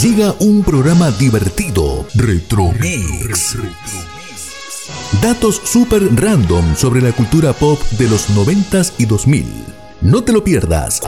Llega un programa divertido, Retromix. Datos super random sobre la cultura pop de los 90s y 2000. No te lo pierdas.